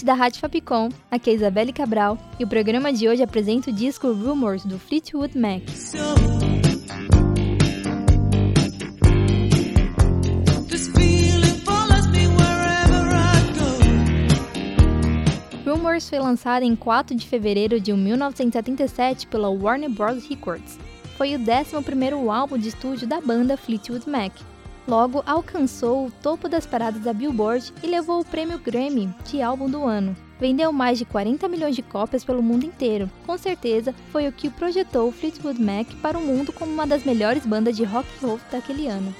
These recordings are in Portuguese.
Ouvinte da Rádio Fapcom. Aqui é Isabelle Cabral e o programa de hoje apresenta o disco Rumors do Fleetwood Mac. Rumors foi lançado em 4 de fevereiro de 1977 pela Warner Bros. Records. Foi o 11º álbum de estúdio da banda Fleetwood Mac. Logo, alcançou o topo das paradas da Billboard e levou o prêmio Grammy de álbum do ano. Vendeu mais de 40 milhões de cópias pelo mundo inteiro. Com certeza, foi o que projetou Fleetwood Mac para o mundo como uma das melhores bandas de rock and roll daquele ano.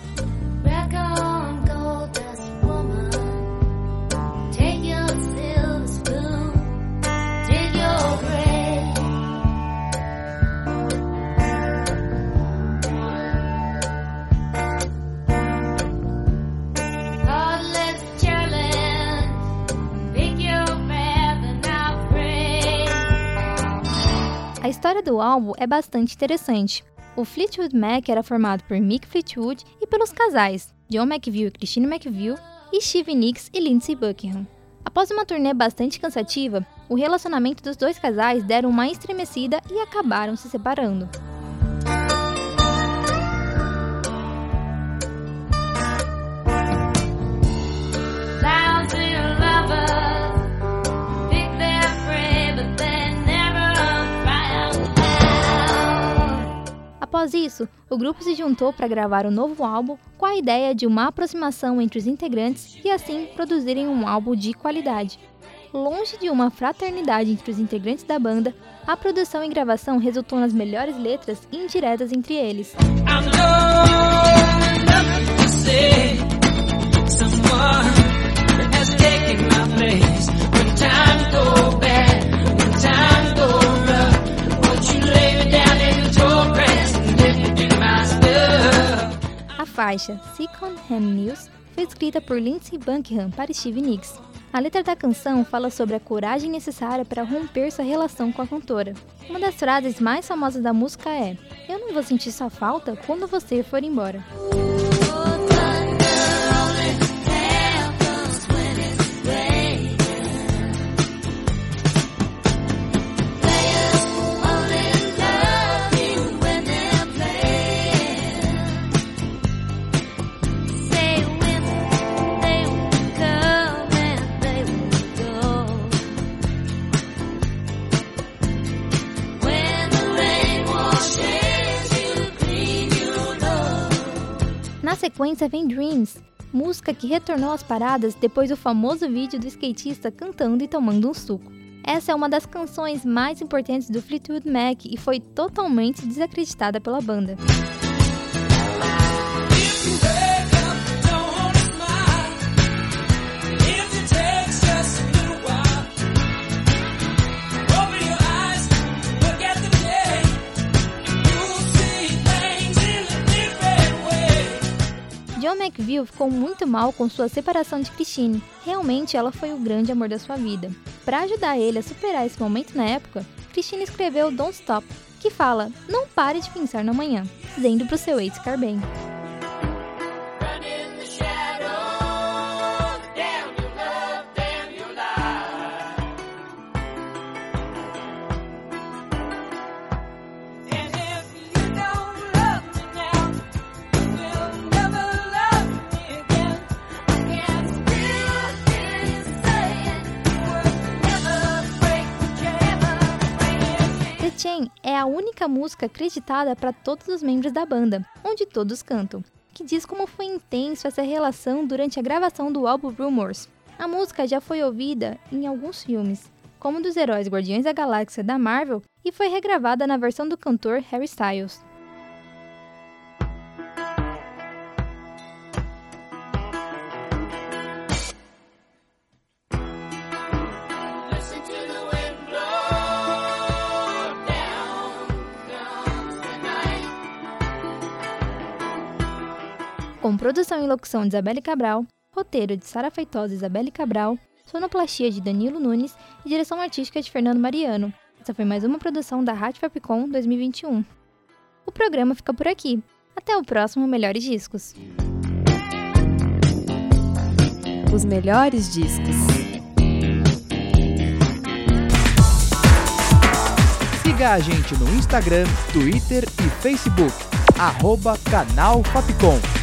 A história do álbum é bastante interessante. O Fleetwood Mac era formado por Mick Fleetwood e pelos casais John McVie e Christine McVie e Stevie Nicks e Lindsey Buckingham. Após uma turnê bastante cansativa, o relacionamento dos dois casais deram uma estremecida e acabaram se separando. Após isso, o grupo se juntou para gravar um novo álbum com a ideia de uma aproximação entre os integrantes e assim produzirem um álbum de qualidade. Longe de uma fraternidade entre os integrantes da banda, a produção e gravação resultou nas melhores letras indiretas entre eles. Faixa Second Hand News foi escrita por Lindsey Buckingham para Steve Nicks. A letra da canção fala sobre a coragem necessária para romper sua relação com a cantora. Uma das frases mais famosas da música é: Eu não vou sentir sua falta quando você for embora. Sequência vem Dreams, música que retornou às paradas depois do famoso vídeo do skatista cantando e tomando um suco. Essa é uma das canções mais importantes do Fleetwood Mac e foi totalmente desacreditada pela banda. McVie ficou muito mal com sua separação de Christine. Realmente ela foi o grande amor da sua vida. Para ajudar ele a superar esse momento na época, Christine escreveu Don't Stop, que fala: Não pare de pensar no amanhã, dizendo pro seu ex ficar bem. Única música acreditada para todos os membros da banda, onde todos cantam, que diz como foi intenso essa relação durante a gravação do álbum Rumors. A música já foi ouvida em alguns filmes, como dos heróis Guardiões da Galáxia da Marvel e foi regravada na versão do cantor Harry Styles. Com produção e locução de Isabelle Cabral, roteiro de Sara Feitosa e Isabelle Cabral, sonoplastia de Danilo Nunes e direção artística de Fernando Mariano. Essa foi mais uma produção da Rádio Fapcom 2021. O programa fica por aqui. Até o próximo Melhores Discos. Os melhores discos. Siga a gente no Instagram, Twitter e Facebook. Arroba Canal Fapcom.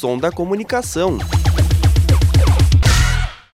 Som da comunicação.